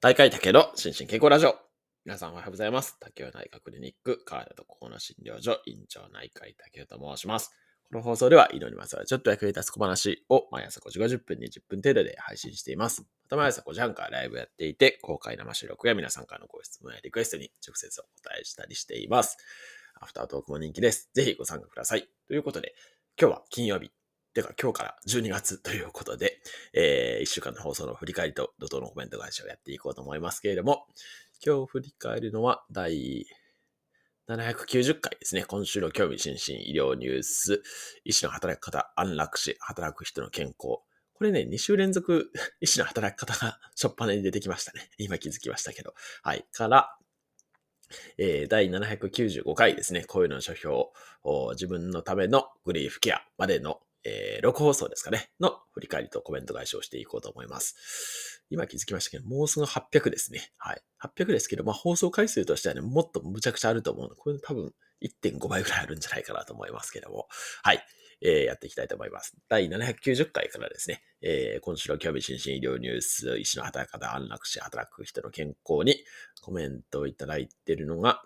大会竹の心身健康ラジオ。皆さんおはようございます。竹雄内科クリニック、体と心の診療所、院長内科医竹雄と申します。この放送では、医療にまつわるちょっと役に立つ小話を毎朝5時50分に10分程度で配信しています。また毎朝5時半からライブやっていて、公開生収録や皆さんからのご質問やリクエストに直接お答えしたりしています。アフタートークも人気です。ぜひご参加ください。ということで、今日は金曜日。てか今日から12月ということで、えー、1週間の放送の振り返りと怒涛のコメント返しをやっていこうと思いますけれども、今日振り返るのは第790回ですね。今週の興味津々医療ニュース、医師の働き方、安楽死、働く人の健康。これね、2週連続 医師の働き方がしょっぱなに出てきましたね。今気づきましたけど。はい。から、えー、第795回ですね。声の書評、自分のためのグリーフケアまでのえー、6放送ですかね、の振り返りとコメント返しをしていこうと思います。今気づきましたけど、もうすぐ800ですね。はい。800ですけど、まあ放送回数としてはね、もっとむちゃくちゃあると思うので、これ多分1.5倍ぐらいあるんじゃないかなと思いますけども。はい。えー、やっていきたいと思います。第790回からですね、えー、今週の興味津々医療ニュース、医師の働き方、安楽死、働く人の健康にコメントをいただいているのが、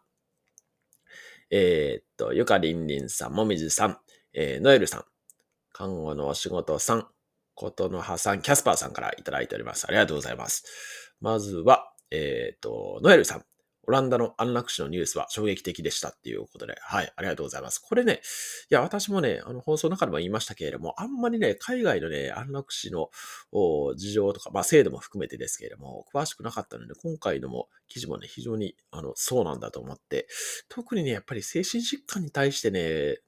えー、っと、ゆかりんりんさん、もみじさん、えー、ノエルさん、看護のお仕事さん、ことのはさん、キャスパーさんからいただいております。ありがとうございます。まずは、えっ、ー、と、ノエルさん。オランダの安楽死のニュースは衝撃的でしたっていうことで、はい、ありがとうございます。これね、いや、私もね、あの、放送の中でも言いましたけれども、あんまりね、海外のね、安楽死の事情とか、まあ、制度も含めてですけれども、詳しくなかったので、今回のも記事もね、非常に、あの、そうなんだと思って、特にね、やっぱり精神疾患に対してね、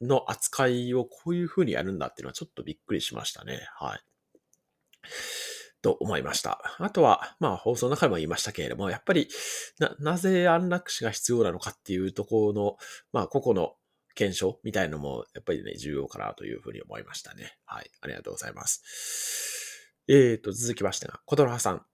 の扱いをこういう風にやるんだっていうのはちょっとびっくりしましたね。はい。と思いました。あとは、まあ放送の中でも言いましたけれども、やっぱりな、なぜ安楽死が必要なのかっていうところの、まあ個々の検証みたいのも、やっぱりね、重要かなというふうに思いましたね。はい。ありがとうございます。えーと、続きましてが、琴ノ葉さん。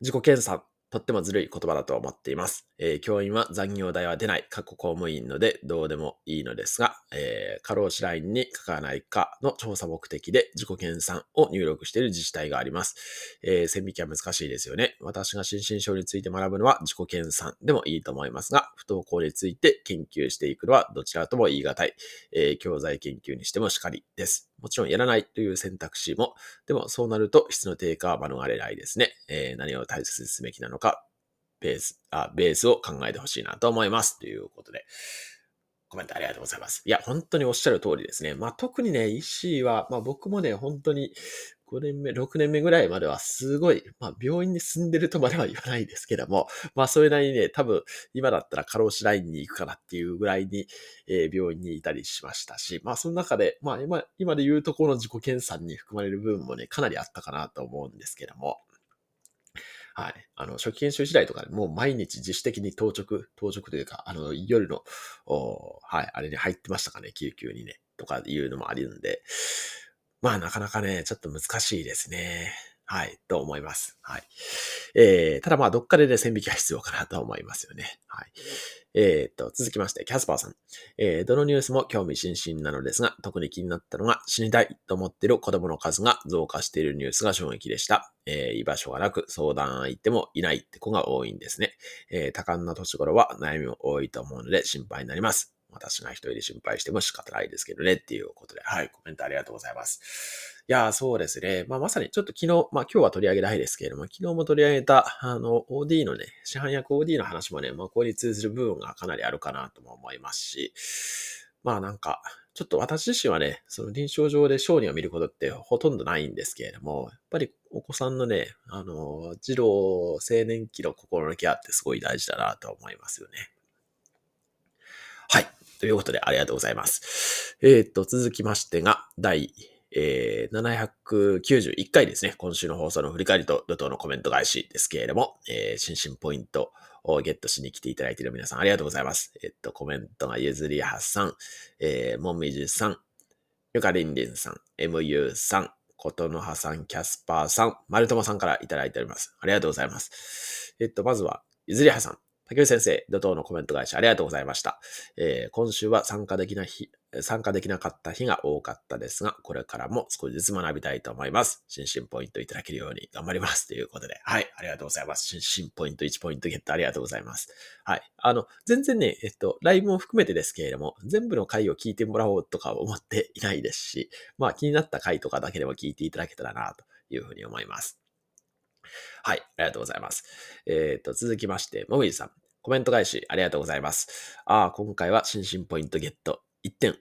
自己検査とってもずるい言葉だと思っています。えー、教員は残業代は出ない、過去公務員のでどうでもいいのですが、えー、過労死ラインに書かないかの調査目的で自己研鑽を入力している自治体があります。えー、線引きは難しいですよね。私が心身症について学ぶのは自己研鑽でもいいと思いますが、不登校について研究していくのはどちらとも言い難い。えー、教材研究にしてもしかりです。もちろんやらないという選択肢も、でもそうなると質の低下は免れないですね。えー、何を大切にすべきなのか、ベース、あ、ベースを考えてほしいなと思います。ということで、コメントありがとうございます。いや、本当におっしゃる通りですね。まあ特にね、医師は、まあ僕もね、本当に5年目、6年目ぐらいまではすごい、まあ病院に住んでるとまでは言わないですけども、まあそれなりにね、多分今だったら過労死ラインに行くかなっていうぐらいに、えー、病院にいたりしましたし、まあその中で、まあ今、今で言うところの自己検査に含まれる部分もね、かなりあったかなと思うんですけども、はい。あの、初期研修時代とかもう毎日自主的に当直、当直というか、あの、夜の、はい、あれに入ってましたかね、救急にね、とかいうのもあるんで、まあなかなかね、ちょっと難しいですね。はい、と思います。はい。えー、ただまあ、どっかでね、線引きは必要かなと思いますよね。はい。えー、と、続きまして、キャスパーさん。えー、どのニュースも興味津々なのですが、特に気になったのが、死にたいと思っている子供の数が増加しているニュースが衝撃でした。えー、居場所がなく、相談相手もいないって子が多いんですね。えー、多感な年頃は悩みも多いと思うので心配になります。私が一人で心配しても仕方ないですけどね、っていうことで、はい、コメントありがとうございます。いやー、そうですね。まあ、まさにちょっと昨日、まあ今日は取り上げないですけれども、昨日も取り上げた、あの、OD のね、市販薬 OD の話もね、まあ、ここに通ずる部分がかなりあるかなとも思いますし、まあなんか、ちょっと私自身はね、その臨床上で小児を見ることってほとんどないんですけれども、やっぱりお子さんのね、あの、児童青年期の心のケアってすごい大事だなと思いますよね。はい。ということで、ありがとうございます。えっ、ー、と、続きましてが、第、えー、791回ですね。今週の放送の振り返りと怒涛のコメント返しですけれども、えー、心身ポイントをゲットしに来ていただいている皆さんありがとうございます。えっ、と、コメントがゆずりはさん、えー、もみじさん、ゆかりんりんさん、MU さん、ことのはさん、キャスパーさん、まるともさんからいただいております。ありがとうございます。えっと、まずは、ゆずりはさん。竹内先生、怒涛のコメント返しありがとうございました。えー、今週は参加できな日、参加できなかった日が多かったですが、これからも少しずつ学びたいと思います。新進ポイントいただけるように頑張ります。ということで、はい、ありがとうございます。新進ポイント1ポイントゲットありがとうございます。はい。あの、全然ね、えっと、ライブも含めてですけれども、全部の回を聞いてもらおうとか思っていないですし、まあ気になった回とかだけでも聞いていただけたらな、というふうに思います。はい、ありがとうございます。えっ、と、続きまして、もみじさん。コメント返しありがとうございます。ああ、今回は新進ポイントゲット1点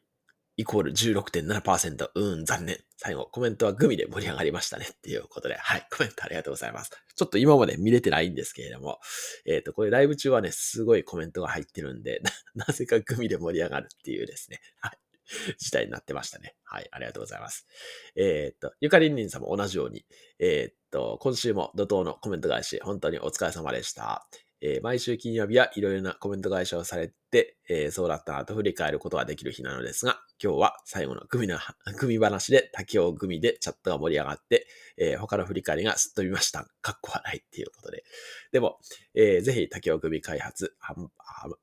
イコール16.7%。うん、残念。最後、コメントはグミで盛り上がりましたね。っていうことで、はい、コメントありがとうございます。ちょっと今まで見れてないんですけれども、えっ、ー、と、これライブ中はね、すごいコメントが入ってるんで、な ぜかグミで盛り上がるっていうですね、はい、事態になってましたね。はい、ありがとうございます。えっ、と、ゆかりんりんさんも同じように、えっ、と、今週も怒涛のコメント返し、本当にお疲れ様でした。えー、毎週金曜日はいろいろなコメント返しをされて、えー、そうだったなと振り返ることができる日なのですが、今日は最後のグミの、グミ話で竹をグミでチャットが盛り上がって、えー、他の振り返りがすっ飛びました。かっこはないっていうことで。でも、えー、ぜひ竹をグミ開発、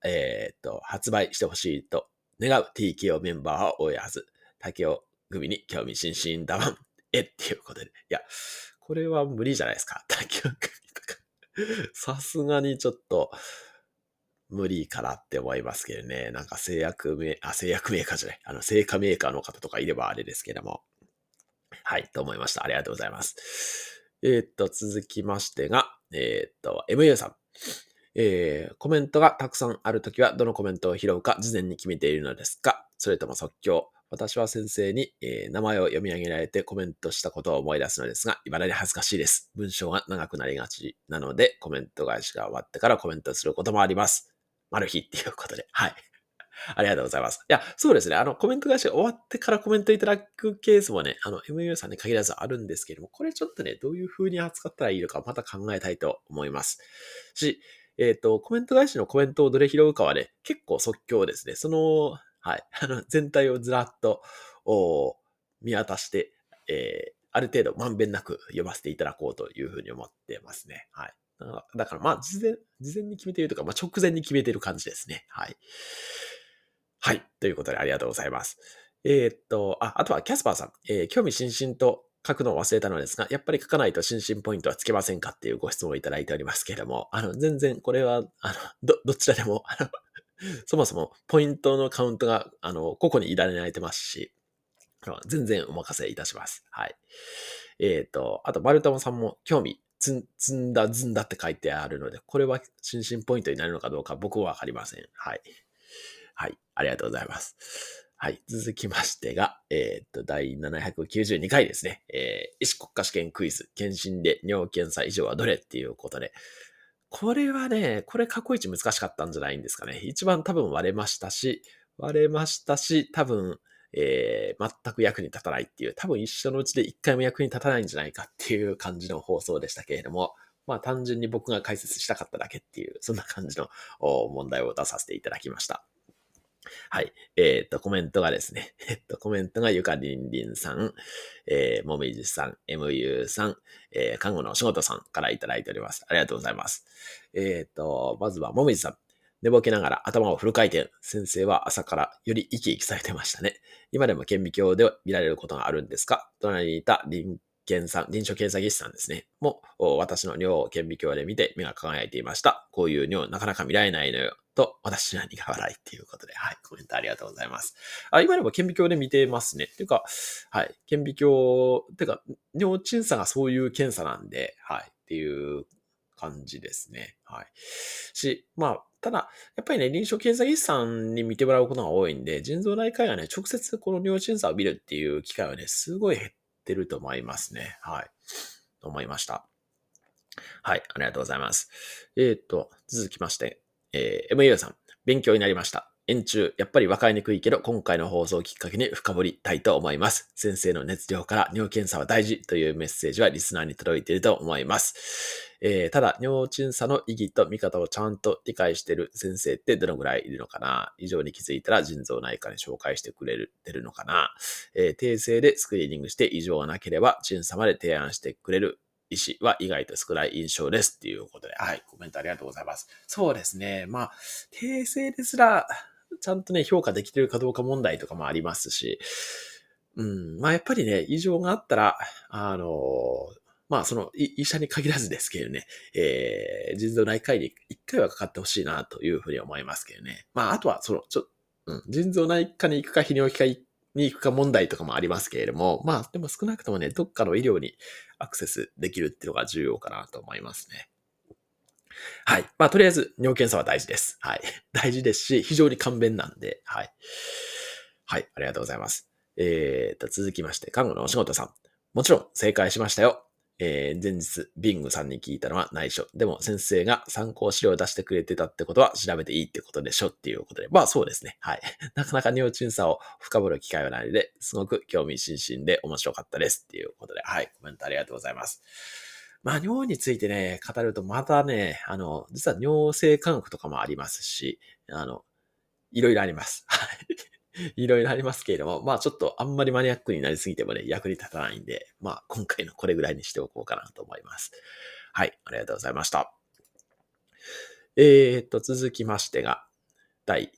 えー、っと、発売してほしいと願う TKO メンバーは多いはず。竹をグミに興味津々だわん。えっていうことで。いや、これは無理じゃないですか。竹をグミとか。さすがにちょっと、無理かなって思いますけどね。なんか製薬メー、あ、製薬メーカーじゃない。あの、製菓メーカーの方とかいればあれですけども。はい、と思いました。ありがとうございます。えー、っと、続きましてが、えー、っと、MU さん。えー、コメントがたくさんあるときは、どのコメントを拾うか事前に決めているのですか？それとも即興私は先生に、えー、名前を読み上げられてコメントしたことを思い出すのですが、未だに恥ずかしいです。文章が長くなりがちなので、コメント返しが終わってからコメントすることもあります。マルヒっていうことで。はい。ありがとうございます。いや、そうですね。あの、コメント返しが終わってからコメントいただくケースもね、あの、MU さんに限らずあるんですけれども、これちょっとね、どういう風に扱ったらいいのかまた考えたいと思います。し、えっ、ー、と、コメント返しのコメントをどれ拾うかはね、結構即興ですね。その、はい。あの、全体をずらっとお見渡して、えー、ある程度まんべんなく読ませていただこうというふうに思ってますね。はい。だからまあ、事前、事前に決めているとか、まあ直前に決めている感じですね。はい。はい。ということでありがとうございます。えー、っと、あ、あとはキャスパーさん。えー、興味津々と書くのを忘れたのですが、やっぱり書かないと心身ポイントはつけませんかっていうご質問をいただいておりますけれども、あの、全然これは、あの、ど、どちらでも、あの、そもそもポイントのカウントが、あの、個々に委ねられてますし、全然お任せいたします。はい。えっ、ー、と、あと、マルタモさんも興味、つ積んだ、ずんだって書いてあるので、これは心身ポイントになるのかどうか僕はわかりません。はい。はい。ありがとうございます。はい。続きましてが、えっ、と、第792回ですね。えー、医師国家試験クイズ、検診で尿検査以上はどれっていうことで、これはね、これ過去一難しかったんじゃないんですかね。一番多分割れましたし、割れましたし、多分、えー、全く役に立たないっていう、多分一緒のうちで一回も役に立たないんじゃないかっていう感じの放送でしたけれども、まあ単純に僕が解説したかっただけっていう、そんな感じの問題を出させていただきました。はい。えっ、ー、と、コメントがですね、えっと、コメントがゆかりんりんさん、えー、もみじさん、MU さん、えー、看護のお仕事さんからいただいております。ありがとうございます。えっ、ー、と、まずはもみじさん。寝ぼけながら頭をフル回転。先生は朝からより生き生きされてましたね。今でも顕微鏡で見られることがあるんですか？隣にいた臨検査、臨床検査技師さんですね。も、私の尿を顕微鏡で見て目が輝いていました。こういう尿なかなか見られないのよ。と、私は苦笑いっていうことで、はい、コメントありがとうございます。あ、今でも顕微鏡で見てますね。ていうか、はい、顕微鏡、てか、尿検査がそういう検査なんで、はい、っていう感じですね。はい。し、まあ、ただ、やっぱりね、臨床検査技師さんに見てもらうことが多いんで、腎臓内科医がね、直接この尿検査を見るっていう機会はね、すごい減ってると思いますね。はい。と思いました。はい、ありがとうございます。えっ、ー、と、続きまして、えー、MU さん、勉強になりました。円柱、やっぱり分かりにくいけど、今回の放送をきっかけに深掘りたいと思います。先生の熱量から尿検査は大事というメッセージはリスナーに届いていると思います。えー、ただ、尿検査の意義と見方をちゃんと理解している先生ってどのぐらいいるのかな？以上に気づいたら腎臓内科に紹介してくれる、てるのかな？えー、訂正でスクリーニングして異常がなければ審査まで提案してくれる医師は意外と少ない印象ですっていうことで、はい、コメントありがとうございます。そうですね。まあ、訂正ですら、ちゃんとね、評価できてるかどうか問題とかもありますし、うん、まあやっぱりね、異常があったら、あの、まあその医者に限らずですけどね、えー、腎臓内科医に一回はかかってほしいなというふうに思いますけどね。まああとはその、ちょ、うん、腎臓内科に行くか泌尿器科に行くか問題とかもありますけれども、まあでも少なくともね、どっかの医療にアクセスできるっていうのが重要かなと思いますね。はい。まあ、とりあえず、尿検査は大事です。はい。大事ですし、非常に簡便なんで、はい。はい。ありがとうございます。えーと、続きまして、看護のお仕事さん。もちろん、正解しましたよ。えー、前日、ビングさんに聞いたのは内緒。でも、先生が参考資料を出してくれてたってことは調べていいってことでしょっていうことで。まあ、そうですね。はい。なかなか尿鎮査を深掘る機会はないので、すごく興味津々で面白かったですっていうことで。はい。コメントありがとうございます。まあ、尿についてね、語るとまたね、あの、実は尿性科学とかもありますし、あの、いろいろあります。はい。いろいろありますけれども、まあちょっとあんまりマニアックになりすぎてもね、役に立たないんで、まあ今回のこれぐらいにしておこうかなと思います。はい、ありがとうございました。えー、っと、続きましてが、第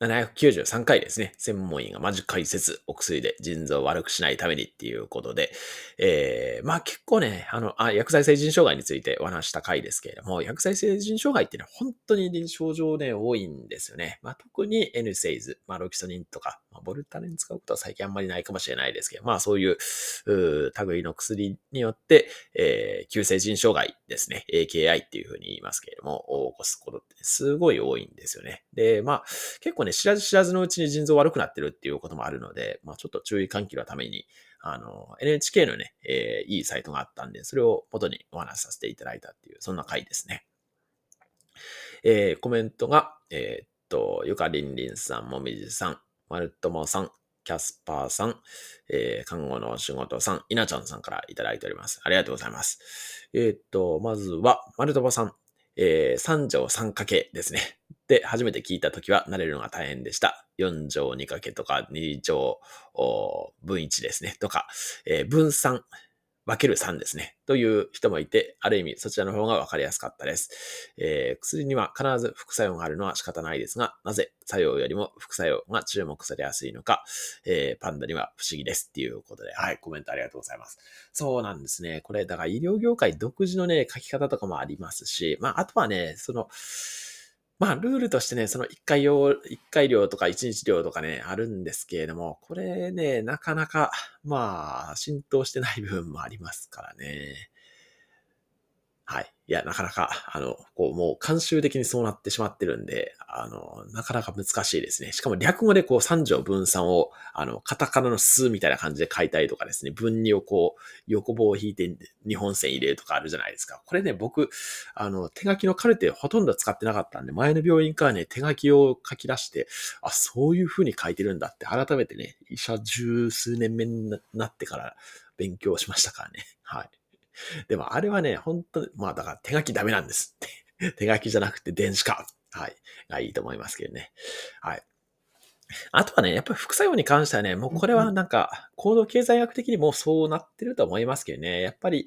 793回ですね。専門医がマジ解説、お薬で腎臓を悪くしないためにっていうことで、えー、まあ結構ね、あの、あ、薬剤性腎障害についてお話した回ですけれども、薬剤性腎障害っていうのは本当に臨床上ね、多いんですよね。まあ特に N セイズ、まあロキソニンとか、まあ、ボルタレン使うことは最近あんまりないかもしれないですけど、まあそういう、う類の薬によって、えー、急性腎障害ですね、AKI っていうふうに言いますけれども、起こすことってすごい多いんですよね。で、まあ結構ね、知らず知らずのうちに腎臓悪くなってるっていうこともあるので、まあちょっと注意喚起のために、あの、NHK のね、えー、いいサイトがあったんで、それを元にお話しさせていただいたっていう、そんな回ですね。えー、コメントが、えー、っと、ゆかりんりんさん、もみじさん、まるともさん、キャスパーさん、えー、看護の仕事さん、いなちゃんさんからいただいております。ありがとうございます。えー、っと、まずは、まるともさん、えー、3条3掛けですね。で、初めて聞いたときは慣れるのが大変でした。4条2掛けとか2条分1ですね。とか、えー、分散、分ける3ですね。という人もいて、ある意味そちらの方が分かりやすかったです。えー、薬には必ず副作用があるのは仕方ないですが、なぜ作用よりも副作用が注目されやすいのか、えー、パンダには不思議ですっていうことで、はい、コメントありがとうございます。そうなんですね。これ、だから医療業界独自のね、書き方とかもありますし、まあ、あとはね、その、まあ、ルールとしてね、その1回用、一回量とか1日量とかね、あるんですけれども、これね、なかなか、まあ、浸透してない部分もありますからね。はい。いや、なかなか、あの、こう、もう慣習的にそうなってしまってるんで、あの、なかなか難しいですね。しかも略語でこう、三条分散を、あの、カタカナの数みたいな感じで書いたりとかですね、分離をこう、横棒を引いて日本線入れるとかあるじゃないですか。これね、僕、あの、手書きのカルテほとんど使ってなかったんで、前の病院からね、手書きを書き出して、あ、そういう風に書いてるんだって、改めてね、医者十数年目になってから勉強しましたからね。はい。でもあれはね、本当に、まあだから手書きダメなんですって。手書きじゃなくて電子化。はい。がいいと思いますけどね。はい。あとはね、やっぱり副作用に関してはね、もうこれはなんか、行動経済学的にもそうなってると思いますけどね。やっぱり、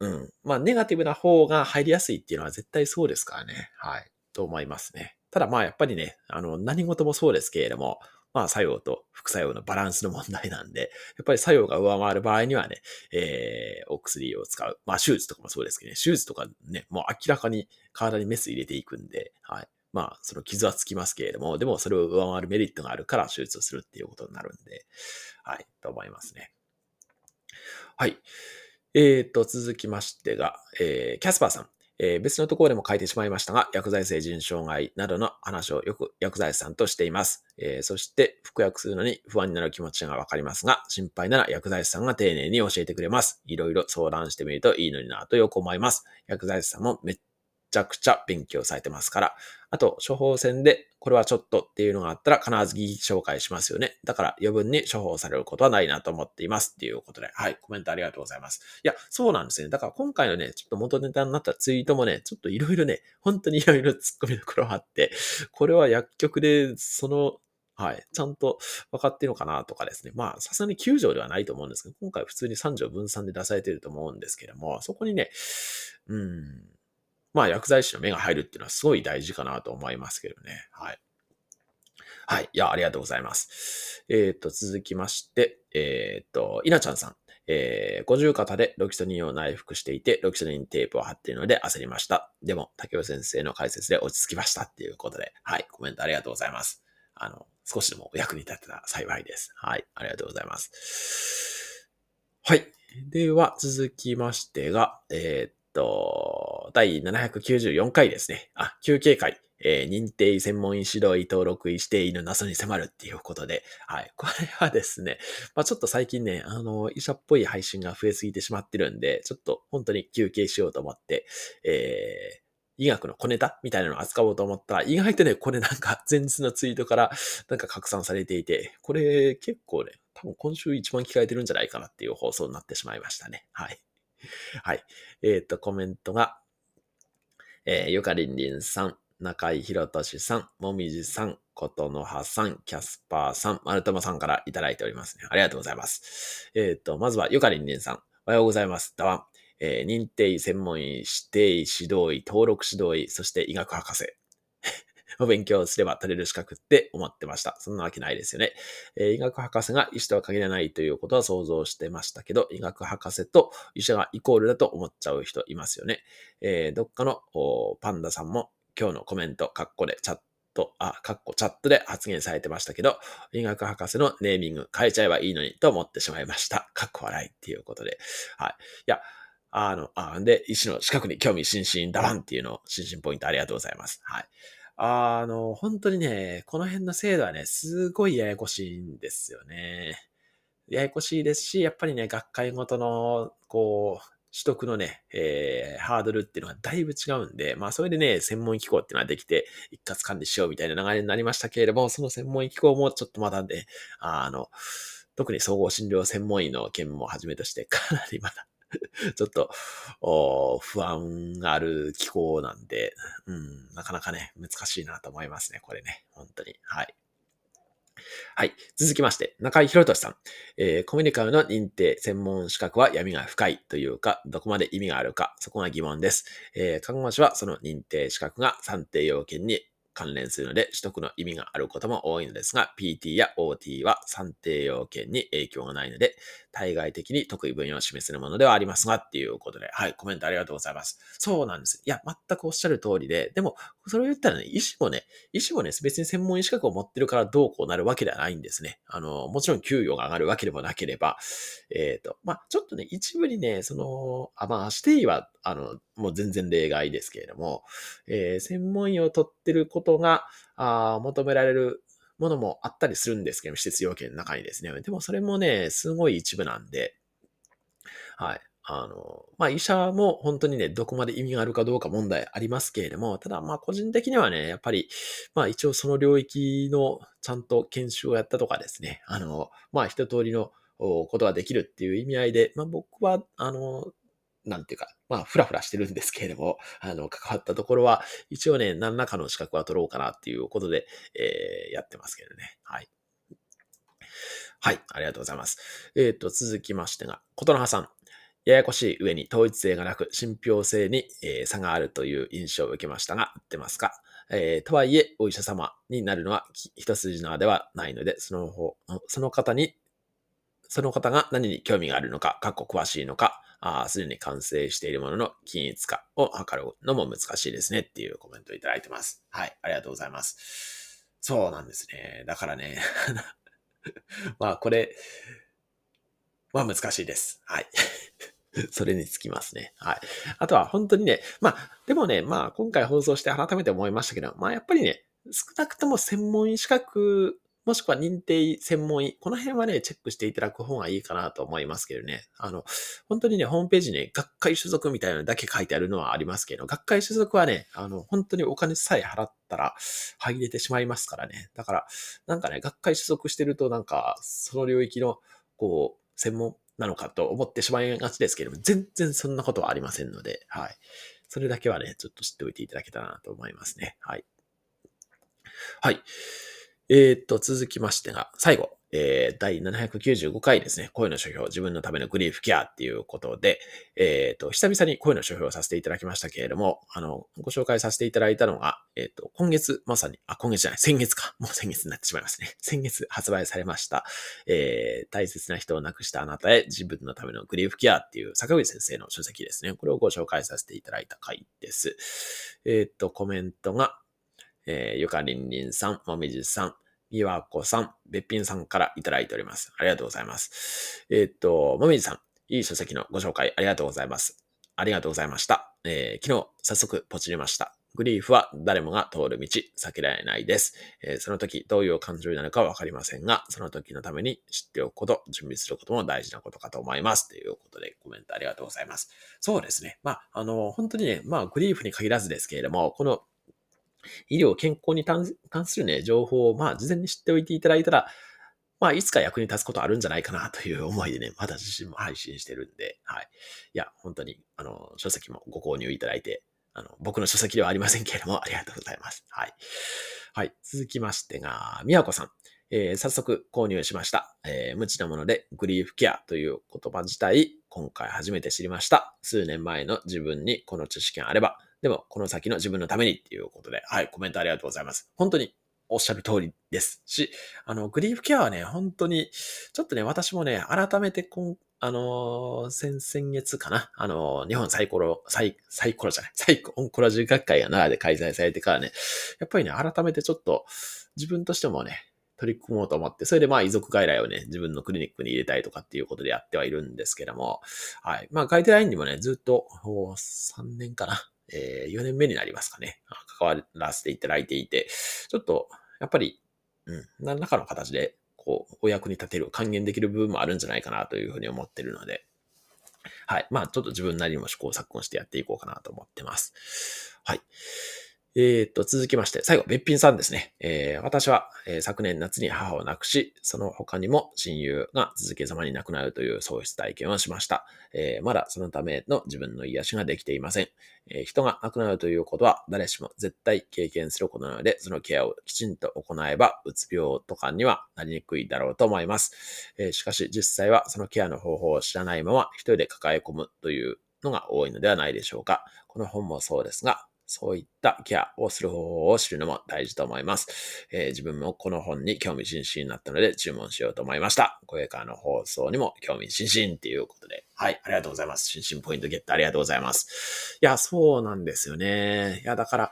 うん。まあ、ネガティブな方が入りやすいっていうのは絶対そうですからね。はい。と思いますね。ただまあ、やっぱりね、あの、何事もそうですけれども、まあ、作用と副作用のバランスの問題なんで、やっぱり作用が上回る場合にはね、えー、お薬を使う。まあ、手術とかもそうですけどね、手術とかね、もう明らかに体にメス入れていくんで、はい。まあ、その傷はつきますけれども、でもそれを上回るメリットがあるから手術をするっていうことになるんで、はい、と思いますね。はい。えーと、続きましてが、えー、キャスパーさん。えー、別のところでも書いてしまいましたが、薬剤性腎障害などの話をよく薬剤師さんとしています。えー、そして、服薬するのに不安になる気持ちがわかりますが、心配なら薬剤師さんが丁寧に教えてくれます。いろいろ相談してみるといいのになとよく思います。薬剤師さんもめっちゃくちゃ勉強されてますから。あと、処方箋で、これはちょっとっていうのがあったら必ず疑義紹介しますよね。だから余分に処方されることはないなと思っていますっていうことで。はい、コメントありがとうございます。いや、そうなんですね。だから今回のね、ちょっと元ネタになったツイートもね、ちょっといろいろね、本当にいろいろ突っ込みどころあって、これは薬局でそのはい。ちゃんと分かってるのかなとかですね。まあ、さすがに9条ではないと思うんですけど、今回普通に3条分散で出されてると思うんですけども、そこにね、うん、まあ、薬剤師の目が入るっていうのはすごい大事かなと思いますけどね。はい。はい。いや、ありがとうございます。えっ、ー、と、続きまして、えっ、ー、と、稲ちゃんさん。えー、五十肩でロキソニンを内服していて、ロキソニンテープを貼っているので焦りました。でも、竹尾先生の解説で落ち着きましたっていうことで、はい、コメントありがとうございます。あの、少しでもお役に立てたら幸いです。はい、ありがとうございます。はい。では、続きましてが、えー、っと、第794回ですね。あ、休憩会。えー、認定専門医指導医登録医指定医の謎に迫るっていうことで、はい。これはですね、まあちょっと最近ね、あの、医者っぽい配信が増えすぎてしまってるんで、ちょっと本当に休憩しようと思って、えー、医学の小ネタみたいなのを扱おうと思ったら、意外とね、これなんか前日のツイートからなんか拡散されていて、これ結構ね、多分今週一番聞かれてるんじゃないかなっていう放送になってしまいましたね。はい。はい。えっ、ー、と、コメントが、えー、ゆかりんりんさん、中井博俊さん、もみじさん、ことのはさん、キャスパーさん、丸友さんからいただいておりますね。ありがとうございます。えっ、ー、と、まずはゆかりんりんさん、おはようございます。だわん。えー、認定医専門医、指定医、指導医、登録指導医、そして医学博士。お勉強すれば取れる資格って思ってました。そんなわけないですよね。えー、医学博士が医師とは限らないということは想像してましたけど、医学博士と医者がイコールだと思っちゃう人いますよね。えー、どっかのパンダさんも今日のコメント、カッコでチャット、あ、カッコチャットで発言されてましたけど、医学博士のネーミング変えちゃえばいいのにと思ってしまいました。カッコ笑いっていうことで。はい。いや、あの、あで、医師の資格に興味津々だわんっていうのを、心身ポイントありがとうございます。はい。あの、本当にね、この辺の制度はね、すごいややこしいんですよね。ややこしいですし、やっぱりね、学会ごとの、こう、取得のね、えー、ハードルっていうのがだいぶ違うんで、まあそれでね、専門機構っていうのはできて、一括管理しようみたいな流れになりましたけれども、その専門機構もちょっとまだね、あの、特に総合診療専門医の件もはじめとして、かなりまだ ちょっと、不安がある気候なんで、うん、なかなかね、難しいなと思いますね、これね。本当に。はい。はい。続きまして、中井博俊さん。えー、コミュニカルの認定専門資格は闇が深いというか、どこまで意味があるか、そこが疑問です。えー、看護師はその認定資格が算定要件に関連するので、取得の意味があることも多いのですが、PT や OT は算定要件に影響がないので、対外的に得意分野を示せるものではありますが、っていうことで、はい、コメントありがとうございます。そうなんです。いや、全くおっしゃる通りで、でも、それを言ったらね、医師もね、医師もね、別に専門医資格を持ってるからどうこうなるわけではないんですね。あの、もちろん給与が上がるわけでもなければ、えっ、ー、と、まあ、ちょっとね、一部にね、その、あ、まあ、指定医は、あの、もう全然例外ですけれども、えー、専門医を取ってることが、あ求められるものもあったりするんですけど、施設要件の中にですね。でもそれもね、すごい一部なんで、はい。あの、まあ、医者も本当にね、どこまで意味があるかどうか問題ありますけれども、ただ、ま、個人的にはね、やっぱり、まあ、一応その領域のちゃんと研修をやったとかですね、あの、まあ、一通りのことができるっていう意味合いで、まあ、僕は、あの、なんていうか、まあ、ふらふらしてるんですけれども、あの、関わったところは、一応ね、何らかの資格は取ろうかなっていうことで、えー、やってますけどね。はい。はい、ありがとうございます。えっ、と、続きましてが、ことのはさん。ややこしい上に統一性がなく、信憑性に、えー、差があるという印象を受けましたが、合ってますか？えー、とはいえ、お医者様になるのは一筋縄ではないので、その方、その方に、その方が何に興味があるのか、かっこ詳しいのか、すでに完成しているものの均一化を図るのも難しいですねっていうコメントをいただいてます。はい、ありがとうございます。そうなんですね。だからね まあこれ、まあ難しいです。はい。それにつきますね。はい。あとは本当にね、まあ、でもね、まあ今回放送して改めて思いましたけど、まあやっぱりね、少なくとも専門医資格、もしくは認定専門医、この辺はね、チェックしていただく方がいいかなと思いますけどね。あの、本当にね、ホームページに学会所属みたいなのだけ書いてあるのはありますけど、学会所属はね、あの、本当にお金さえ払ったら入れてしまいますからね。だから、なんかね、学会所属してるとなんか、その領域の、こう、専門なのかと思ってしまいがちですけども、全然そんなことはありませんので、はい。それだけはね、ちょっと知っておいていただけたらなと思いますね。はい。はい。えー、っと、続きましてが、最後、えー、第795回ですね、声の書評、自分のためのグリーフケアっていうことで、えっ、と、久々に声の書評をさせていただきましたけれども、あの、ご紹介させていただいたのが、えっ、と、今月、まさに、あ、今月じゃない、先月か。もう先月になってしまいますね。先月発売されました、えー、大切な人を亡くしたあなたへ自分のためのグリーフケアっていう坂口先生の書籍ですね。これをご紹介させていただいた回です。えっ、と、コメントが、えー、ゆかりんりんさん、もみじさん、みわこさん、べっぴんさんからいただいております。ありがとうございます。えー、っと、もみじさん、いい書籍のご紹介ありがとうございます。ありがとうございました。えー、昨日、早速ポチりました。グリーフは誰もが通る道、避けられないです。えー、その時どういう感情になるかわかりませんが、その時のために知っておくこと、準備することも大事なことかと思います。ということでコメントありがとうございます。そうですね。まあ、あの、本当にね、まあ、グリーフに限らずですけれども、この医療、健康に関するね、情報を、まあ、事前に知っておいていただいたら、まあ、いつか役に立つことあるんじゃないかなという思いでね、まだ自身も配信してるんで、はい。いや、本当に、あの、書籍もご購入いただいて、あの、僕の書籍ではありませんけれども、ありがとうございます。はい。はい。続きましてが、みやこさん。えー、早速購入しました。えー、無知なものでグリーフケアという言葉自体、今回初めて知りました。数年前の自分にこの知識があれば、でも、この先の自分のためにっていうことで、はい、コメントありがとうございます。本当におっしゃる通りですし、あの、グリーフケアはね、本当に、ちょっとね、私もね、改めてこん、あのー、先々月かな、あのー、日本サイコロ、サイ、サイコロじゃない、サイコオンコロジー学会が奈良で開催されてからね、やっぱりね、改めてちょっと、自分としてもね、取り組もうと思って、それでまあ遺族外来をね、自分のクリニックに入れたいとかっていうことでやってはいるんですけども、はい。まあガイドラインにもね、ずっと、3年かな、えー、4年目になりますかね。関わらせていただいていて、ちょっと、やっぱり、うん、何らかの形で、こう、お役に立てる、還元できる部分もあるんじゃないかなというふうに思ってるので、はい。まあ、ちょっと自分なりにも試行錯誤してやっていこうかなと思ってます。はい。えー、と、続きまして、最後、べっぴんさんですね。えー、私は、えー、昨年夏に母を亡くし、その他にも親友が続けざまに亡くなるという喪失体験をしました。えー、まだそのための自分の癒しができていません。えー、人が亡くなるということは誰しも絶対経験することなので、そのケアをきちんと行えば、うつ病とかにはなりにくいだろうと思います。えー、しかし実際はそのケアの方法を知らないまま一人で抱え込むというのが多いのではないでしょうか。この本もそうですが、そういったケアをする方法を知るのも大事と思います。えー、自分もこの本に興味津々になったので注文しようと思いました。これからの放送にも興味津々っていうことで。はい、ありがとうございます。心身ポイントゲットありがとうございます。いや、そうなんですよね。いや、だから、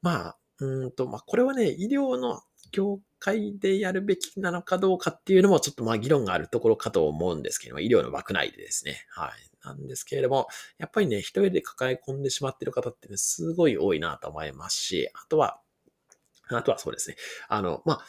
まあ、うんと、まあ、これはね、医療の業界でやるべきなのかどうかっていうのもちょっとまあ議論があるところかと思うんですけども、医療の枠内でですね。はい。なんですけれども、やっぱりね、一人で抱え込んでしまっている方ってね、すごい多いなと思いますし、あとは、あとはそうですね。あの、まあ、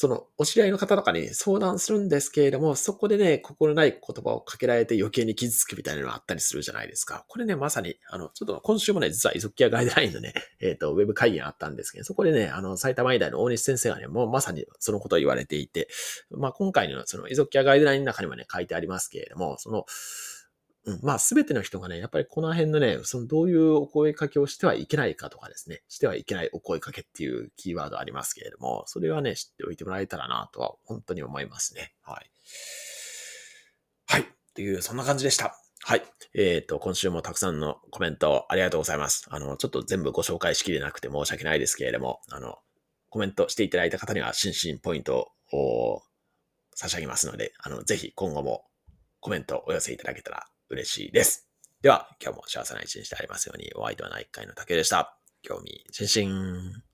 その、お知り合いの方とかに相談するんですけれども、そこでね、心ない言葉をかけられて余計に傷つくみたいなのがあったりするじゃないですか。これね、まさに、あの、ちょっと今週もね、実は遺族ケアガイドラインのね、えっ、ー、と、ウェブ会議があったんですけど、そこでね、あの、埼玉医大の大西先生がね、もうまさにそのことを言われていて、まあ、今回のその遺族ケアガイドラインの中にもね、書いてありますけれども、その、うん、まあ、すべての人がね、やっぱりこの辺のね、そのどういうお声かけをしてはいけないかとかですね、してはいけないお声かけっていうキーワードありますけれども、それはね、知っておいてもらえたらなとは本当に思いますね。はい。はい。という、そんな感じでした。はい。えっ、ー、と、今週もたくさんのコメントありがとうございます。あの、ちょっと全部ご紹介しきれなくて申し訳ないですけれども、あの、コメントしていただいた方には、心身ポイントを差し上げますので、あの、ぜひ今後もコメントをお寄せいただけたら嬉しいです。では、今日も幸せな一日でありますように、お相手は内科医の竹でした。興味津々。